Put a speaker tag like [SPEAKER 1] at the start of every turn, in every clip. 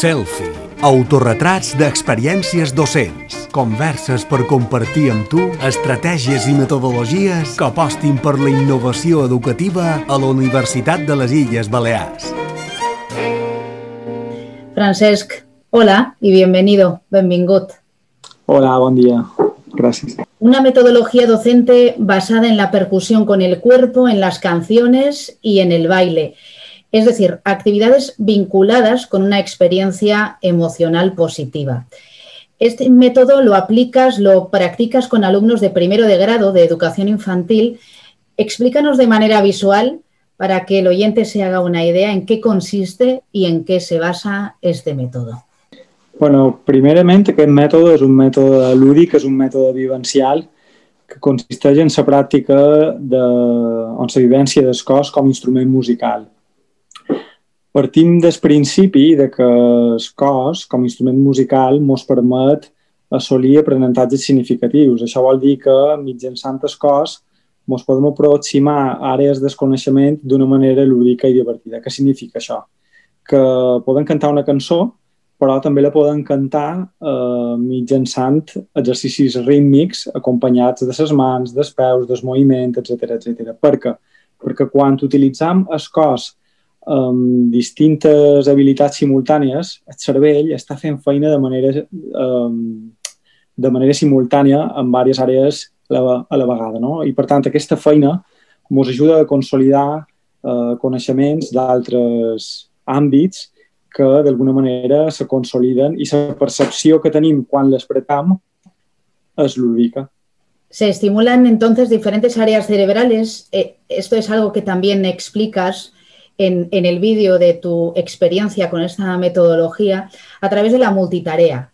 [SPEAKER 1] Selfie. Autorretrats d'experiències docents. Converses per compartir amb tu estratègies i metodologies que apostin per la innovació educativa a la Universitat de les Illes Balears.
[SPEAKER 2] Francesc, hola y bienvenido, benvingut.
[SPEAKER 3] Hola, buen día. Gracias.
[SPEAKER 2] Una metodología docente basada en la percusión con el cuerpo, en las canciones y en el baile. Es decir, actividades vinculadas con una experiencia emocional positiva. Este método lo aplicas, lo practicas con alumnos de primero de grado de educación infantil. Explícanos de manera visual para que el oyente se haga una idea en qué consiste y en qué se basa este método.
[SPEAKER 3] Bueno, primerament, aquest mètode és un mètode lúdic, és un mètode vivencial que consisteix en la pràctica de, en la vivència del cos com a musical. Partim del principi de que el cos, com a instrument musical, ens permet assolir aprenentatges significatius. Això vol dir que mitjançant el cos ens podem aproximar a àrees del coneixement d'una manera lúdica i divertida. Què significa això? Que podem cantar una cançó, però també la podem cantar eh, mitjançant exercicis rítmics acompanyats de les mans, dels peus, del moviment, etc etc. Per què? Perquè quan utilitzam el cos amb distintes habilitats simultànies, el cervell està fent feina de manera, um, de manera simultània en diverses àrees a la, vegada. No? I, per tant, aquesta feina ens ajuda a consolidar uh, coneixements d'altres àmbits que d'alguna manera se consoliden i la percepció que tenim quan les pretam és lúdica.
[SPEAKER 2] Se estimulan entonces diferentes áreas cerebrales. Eh, esto es algo que también explicas en, el vídeo de tu experiencia con esta metodología a través de la multitarea.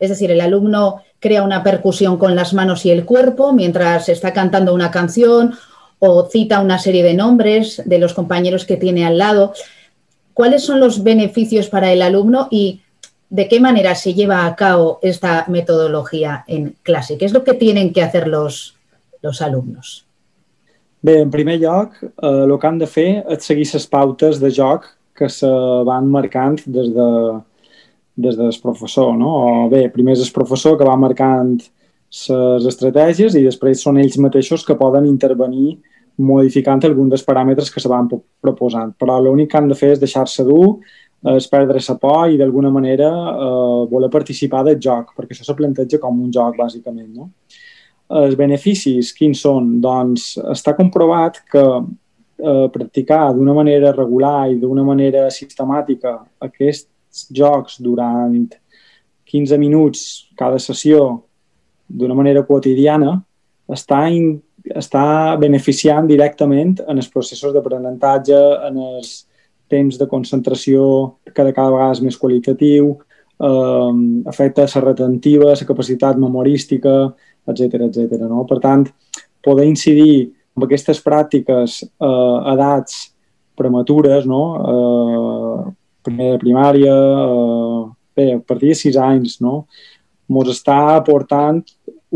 [SPEAKER 2] Es decir, el alumno crea una percusión con las manos y el cuerpo mientras está cantando una canción o cita una serie de nombres de los compañeros que tiene al lado. ¿Cuáles son los beneficios para el alumno y de qué manera se lleva a cabo esta metodología en clase? ¿Qué es lo que tienen que hacer los, los alumnos?
[SPEAKER 3] Bé, en primer lloc, eh, el que han de fer és seguir les pautes de joc que se van marcant des, de, des del professor. No? O bé, primer és el professor que va marcant les estratègies i després són ells mateixos que poden intervenir modificant alguns dels paràmetres que se van proposant. Però l'únic que han de fer és deixar-se dur, és perdre la por i d'alguna manera eh, voler participar del joc, perquè això se planteja com un joc, bàsicament. No? Els beneficis, quins són? Doncs està comprovat que eh, practicar d'una manera regular i d'una manera sistemàtica aquests jocs durant 15 minuts cada sessió d'una manera quotidiana està, in, està beneficiant directament en els processos d'aprenentatge, en els temps de concentració que de cada vegada és més qualitatiu, eh, afecta la retentiva, la capacitat memorística, etc etc. No? Per tant, poder incidir en aquestes pràctiques eh, edats prematures, no? eh, primer primària, eh, bé, a partir de 6 anys, no? ens està aportant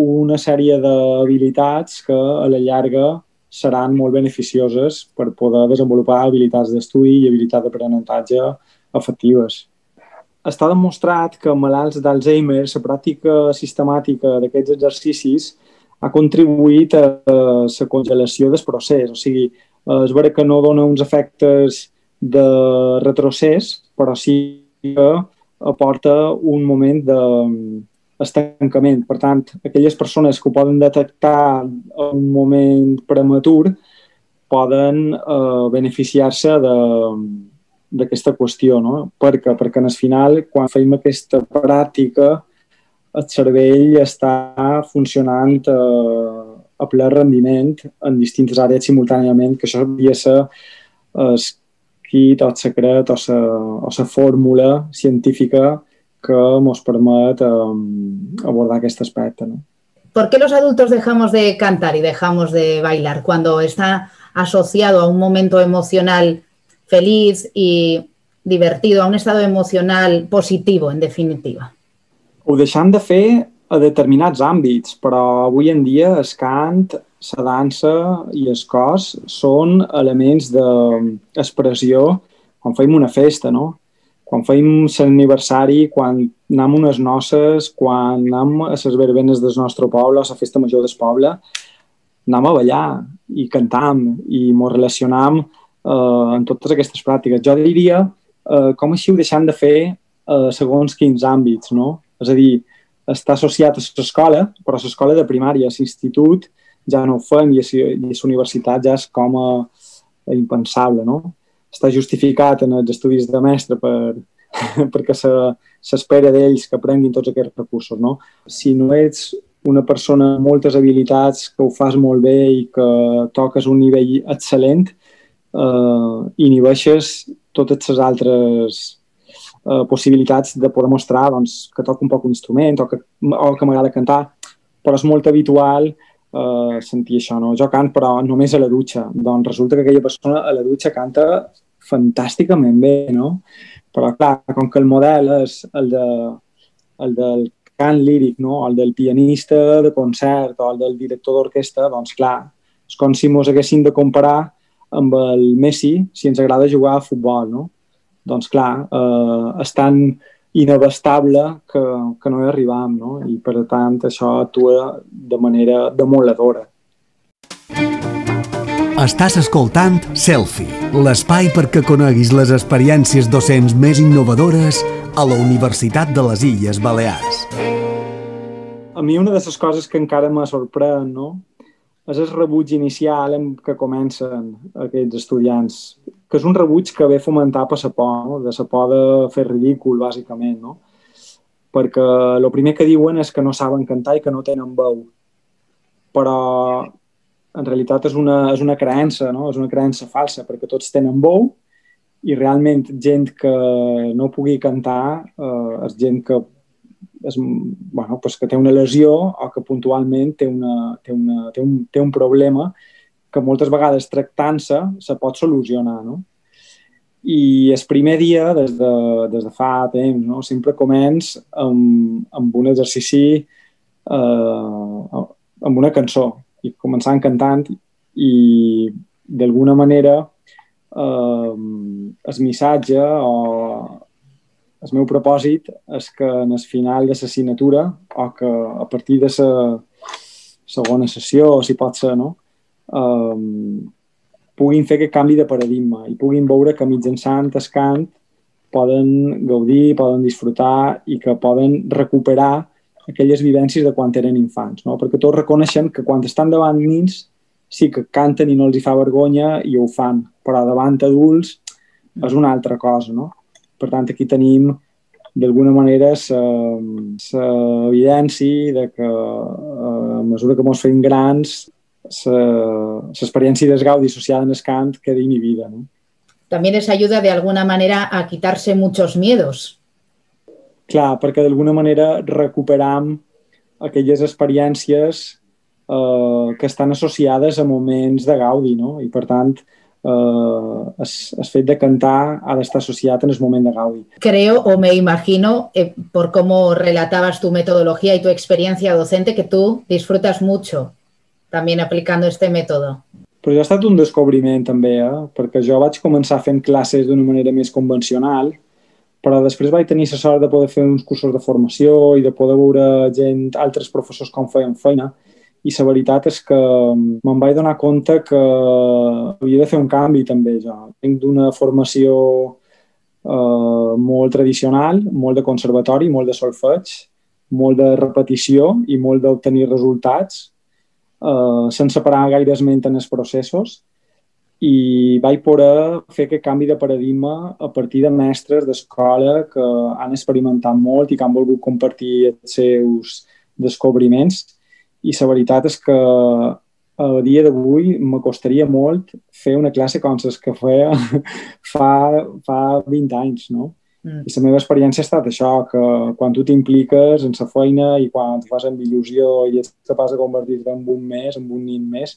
[SPEAKER 3] una sèrie d'habilitats que a la llarga seran molt beneficioses per poder desenvolupar habilitats d'estudi i habilitats d'aprenentatge efectives està demostrat que malalts d'Alzheimer, la pràctica sistemàtica d'aquests exercicis ha contribuït a la congelació del procés. O sigui, és vera que no dona uns efectes de retrocés, però sí que aporta un moment d'estancament. Per tant, aquelles persones que ho poden detectar en un moment prematur poden eh, beneficiar-se de, d'aquesta qüestió, no? Perquè, perquè en el final, quan fem aquesta pràctica, el cervell està funcionant eh, a ple rendiment en distintes àrees simultàniament, que això hauria ser el kit o el secret o la, o la fórmula científica que ens permet eh, abordar aquest aspecte. No?
[SPEAKER 2] ¿Por qué los adultos dejamos de cantar y dejamos de bailar cuando está asociado a un momento emocional feliz y divertido, a un estado emocional positivo, en definitiva?
[SPEAKER 3] Ho deixant de fer a determinats àmbits, però avui en dia el cant, la dansa i el cos són elements d'expressió quan fem una festa, no? quan feim l'aniversari, quan anem unes noces, quan anem a les verbenes del nostre poble, a la festa major del poble, anem a ballar i cantam i ens relacionam eh, en totes aquestes pràctiques. Jo diria eh, com així ho deixem de fer eh, segons quins àmbits, no? És a dir, està associat a l'escola, però a l'escola de primària, a l'institut, ja no ho fem i a la universitat ja és com a, a impensable, no? està justificat en els estudis de mestre per, perquè s'espera d'ells que aprenguin tots aquests recursos. No? Si no ets una persona amb moltes habilitats, que ho fas molt bé i que toques un nivell excel·lent, eh, inhibeixes totes les altres eh, possibilitats de poder mostrar doncs, que toco un poc un instrument o que, o que m'agrada cantar, però és molt habitual eh, sentir això, no? Jo cant, però només a la dutxa. Doncs resulta que aquella persona a la dutxa canta fantàsticament bé, no? Però, clar, com que el model és el, de, el del cant líric, no? el del pianista de concert o el del director d'orquestra, doncs, clar, és com si mos haguéssim de comparar amb el Messi si ens agrada jugar a futbol, no? Doncs, clar, eh, és tan inabastable que, que no hi arribam, no? I, per tant, això actua de manera demoladora.
[SPEAKER 1] Estàs escoltant Selfie, l'espai perquè coneguis les experiències docents més innovadores a la Universitat de les Illes Balears.
[SPEAKER 3] A mi una de les coses que encara me sorprèn, no?, és el rebuig inicial en què comencen aquests estudiants, que és un rebuig que ve fomentat per la por, no? de la por de fer ridícul, bàsicament, no? Perquè el primer que diuen és que no saben cantar i que no tenen veu. Però en realitat és una, és una creença, no? és una creença falsa, perquè tots tenen veu i realment gent que no pugui cantar eh, és gent que, és, bueno, pues que té una lesió o que puntualment té, una, té, una, té, un, té un problema que moltes vegades tractant-se se pot solucionar. No? I el primer dia, des de, des de fa temps, no? sempre començ amb, amb un exercici, eh, amb una cançó, i començant cantant i d'alguna manera eh, el missatge o el meu propòsit és que en el final de l'assignatura o que a partir de la segona sessió, si pot ser, no? eh, puguin fer aquest canvi de paradigma i puguin veure que mitjançant el cant poden gaudir, poden disfrutar i que poden recuperar aquelles vivències de quan eren infants, no? perquè tots reconeixen que quan estan davant nins sí que canten i no els hi fa vergonya i ho fan, però davant adults és una altra cosa. No? Per tant, aquí tenim d'alguna manera l'evidència de que a mesura que ens fem grans l'experiència del gaudi associada en el cant queda inhibida. ¿no?
[SPEAKER 2] También les ayuda de alguna manera a quitarse muchos miedos,
[SPEAKER 3] clar, perquè d'alguna manera recuperam aquelles experiències eh, que estan associades a moments de gaudi, no? I per tant, eh, es, es fet de cantar ha d'estar associat en el moment de gaudi.
[SPEAKER 2] Creo o me imagino, eh, por cómo relatabas tu metodología y tu experiencia docente, que tú disfrutas mucho también aplicando este método.
[SPEAKER 3] Però ja ha estat un descobriment també, eh? perquè jo vaig començar fent classes d'una manera més convencional, però després vaig tenir la sort de poder fer uns cursos de formació i de poder veure gent, altres professors com feien feina i la veritat és que me'n vaig donar compte que havia de fer un canvi també jo. Vinc d'una formació eh, molt tradicional, molt de conservatori, molt de solfeig, molt de repetició i molt d'obtenir resultats eh, sense parar gaire esment en els processos i vaig poder fer aquest canvi de paradigma a partir de mestres d'escola que han experimentat molt i que han volgut compartir els seus descobriments i la veritat és que a dia d'avui m'acostaria molt fer una classe com les que feia fa, fa 20 anys, no? Mm. I la meva experiència ha estat això, que quan tu t'impliques en la feina i quan t'ho fas amb il·lusió i ets capaç de convertir-te en un mes, en un nin més,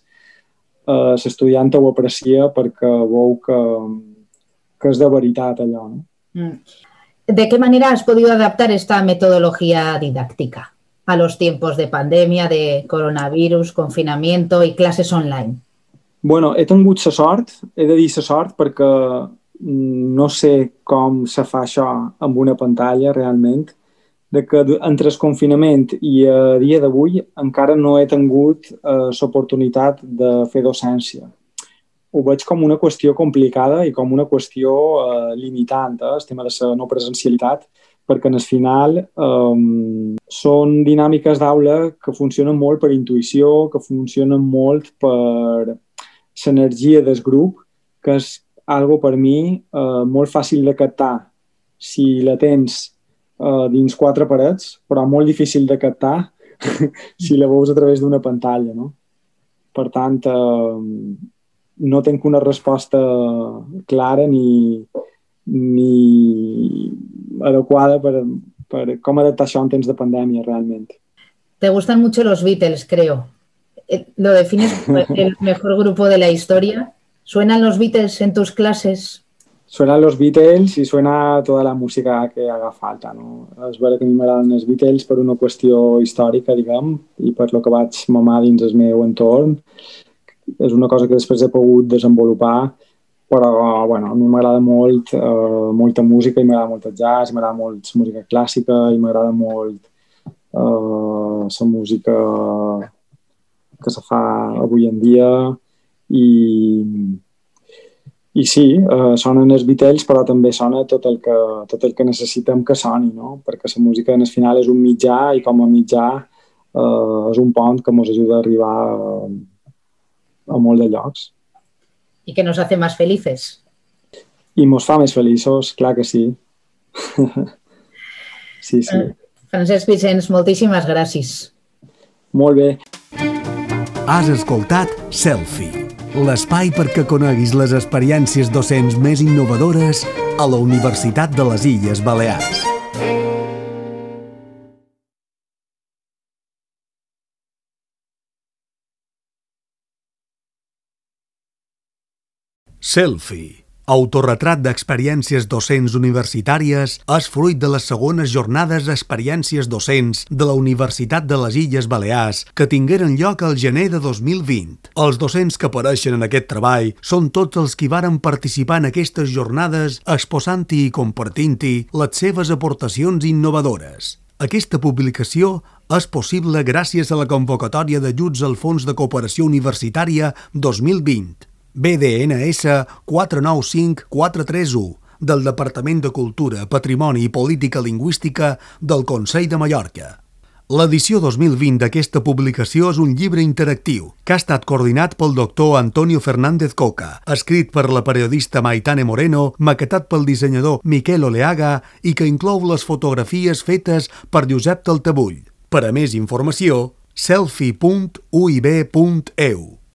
[SPEAKER 3] eh, l'estudiant ho aprecia perquè veu que, que és de veritat allò. No? Mm.
[SPEAKER 2] ¿De qué manera has podido adaptar esta metodología didáctica a los tiempos de pandemia, de coronavirus, confinamiento y clases online?
[SPEAKER 3] bueno, he tingut la sort, he de dir la sort, perquè no sé com se fa això amb una pantalla realment, de que entre el confinament i a dia d'avui encara no he tingut eh, l'oportunitat de fer docència. Ho veig com una qüestió complicada i com una qüestió eh, limitant, eh, el tema de la no presencialitat, perquè en el final eh, són dinàmiques d'aula que funcionen molt per intuïció, que funcionen molt per l'energia del grup, que és algo per mi eh, molt fàcil de captar si la tens eh, dins quatre parets, però molt difícil de captar si la veus a través d'una pantalla, no? Per tant, eh, no tenc una resposta clara ni, ni adecuada per, per com adaptar això en temps de pandèmia, realment.
[SPEAKER 2] Te gustan mucho los Beatles, creo. Eh, ¿Lo defines como el mejor grupo de la historia? ¿Suenan los Beatles en tus clases?
[SPEAKER 3] Suenan los Beatles i suena tota la música que haga falta. No? És vera que a mi m'agraden els Beatles per una qüestió històrica, diguem, i per lo que vaig mamar dins el meu entorn. És una cosa que després he pogut desenvolupar però bueno, a mi m'agrada molt eh, molta música i m'agrada molt el jazz, m'agrada molt la música clàssica i m'agrada molt eh, la música que se fa avui en dia i, i sí, eh, sonen els Beatles però també sona tot el que, tot el que necessitem que soni, no? perquè la música en el final és un mitjà i com a mitjà eh, és un pont que ens ajuda a arribar a, a molt de llocs
[SPEAKER 2] y que nos hace más felices.
[SPEAKER 3] I mos fa més feliços, clar que sí. sí, sí. Eh,
[SPEAKER 2] Francesc Vicenç, moltíssimes gràcies.
[SPEAKER 3] Molt bé.
[SPEAKER 1] Has escoltat Selfie, l'espai perquè coneguis les experiències docents més innovadores a la Universitat de les Illes Balears. Selfie, autorretrat d'experiències docents universitàries, és fruit de les segones jornades d'experiències docents de la Universitat de les Illes Balears que tingueren lloc al gener de 2020. Els docents que apareixen en aquest treball són tots els qui varen participar en aquestes jornades exposant-hi i compartint-hi les seves aportacions innovadores. Aquesta publicació és possible gràcies a la convocatòria d'ajuts al Fons de Cooperació Universitària 2020 BDNS 495431 del Departament de Cultura, Patrimoni i Política Lingüística del Consell de Mallorca. L'edició 2020 d'aquesta publicació és un llibre interactiu que ha estat coordinat pel doctor Antonio Fernández Coca, escrit per la periodista Maitane Moreno, maquetat pel dissenyador Miquel Oleaga i que inclou les fotografies fetes per Josep Taltabull. Per a més informació, selfie.uib.eu